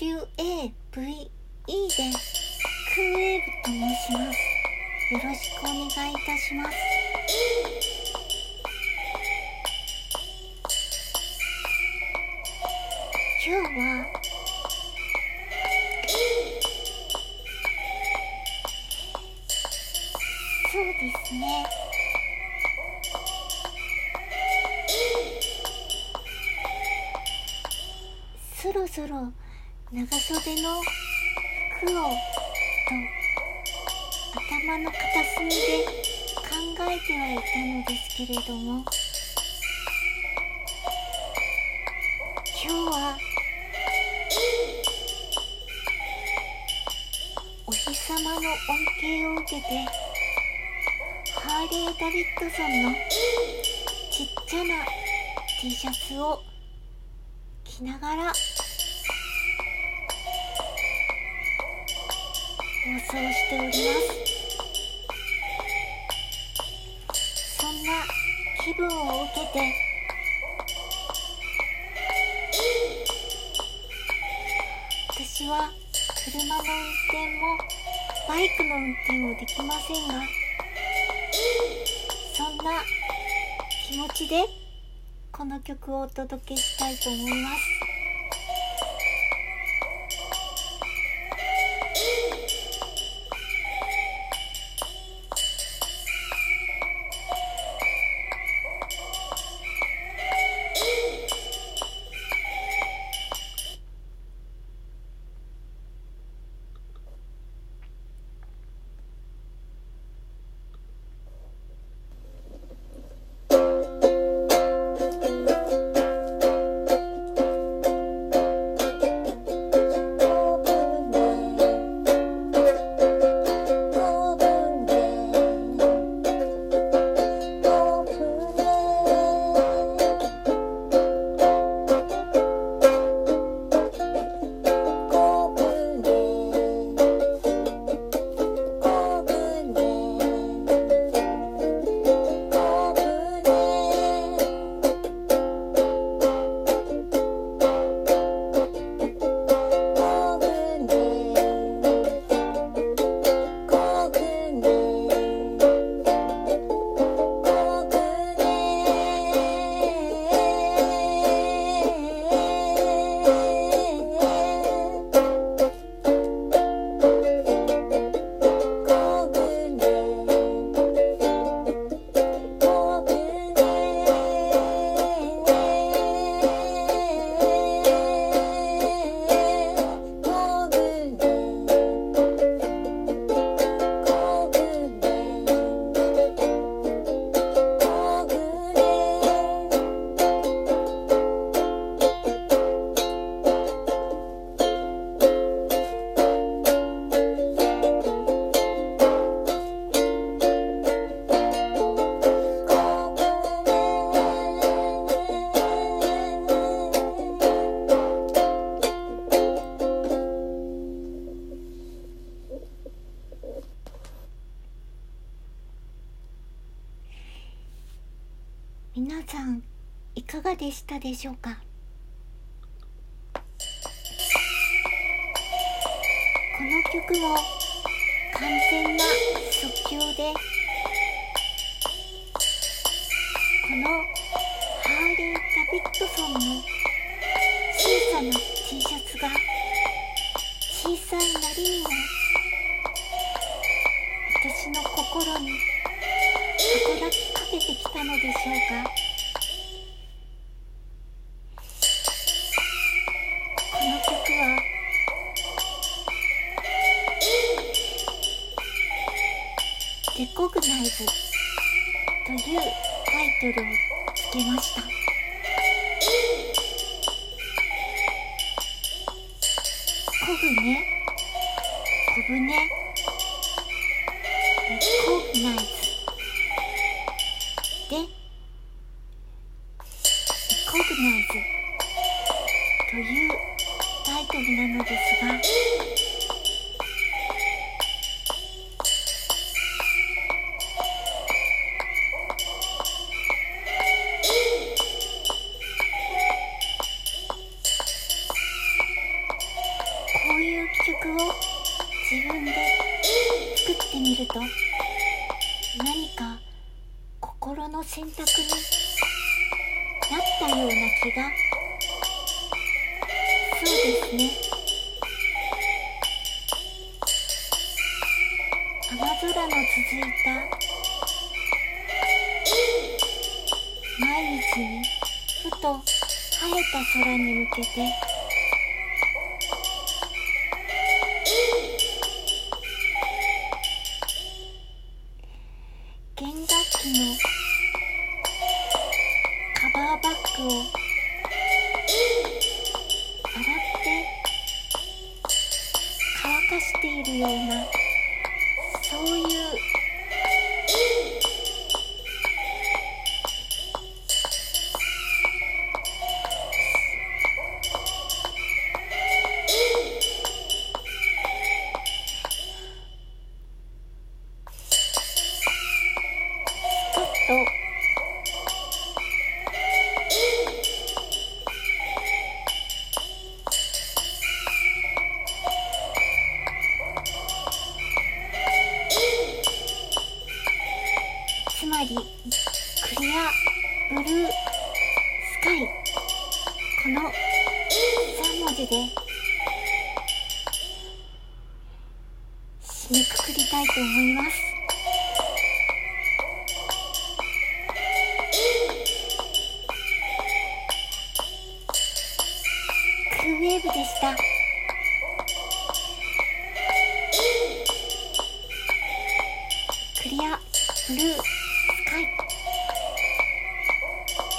WAVE でクーウェーブと申します。よろしくお願いいたします。今日はそうですね。そろそろ長袖の服をと頭の片隅で考えてはいたのですけれども今日はお日様の恩恵を受けてハーレー・ダビッドソンのちっちゃな T シャツを着ながら放送しておりますそんな気分を受けて私は車の運転もバイクの運転もできませんがそんな気持ちでこの曲をお届けしたいと思います。皆さんいかがでしたでしょうか？この曲も完全な即興でこのハーレー・ダビッドソンの小さな T シャツが小さいなりにも私の心に働きかけてきたのでしょうか？この曲は「レコグナイズ」というタイトルをつけました。こぐねこぶねレコグナイズ。というタイトルなのですが。こういう曲を自分で作ってみると何か心の選択になったような気がそうですね。雨空の続いた毎日にふと晴れた空に向けて。弦楽器のカバーバッグを。いるようなそういうちょっと。3文字で。締めくくりたいと思います。クーウェーブでした。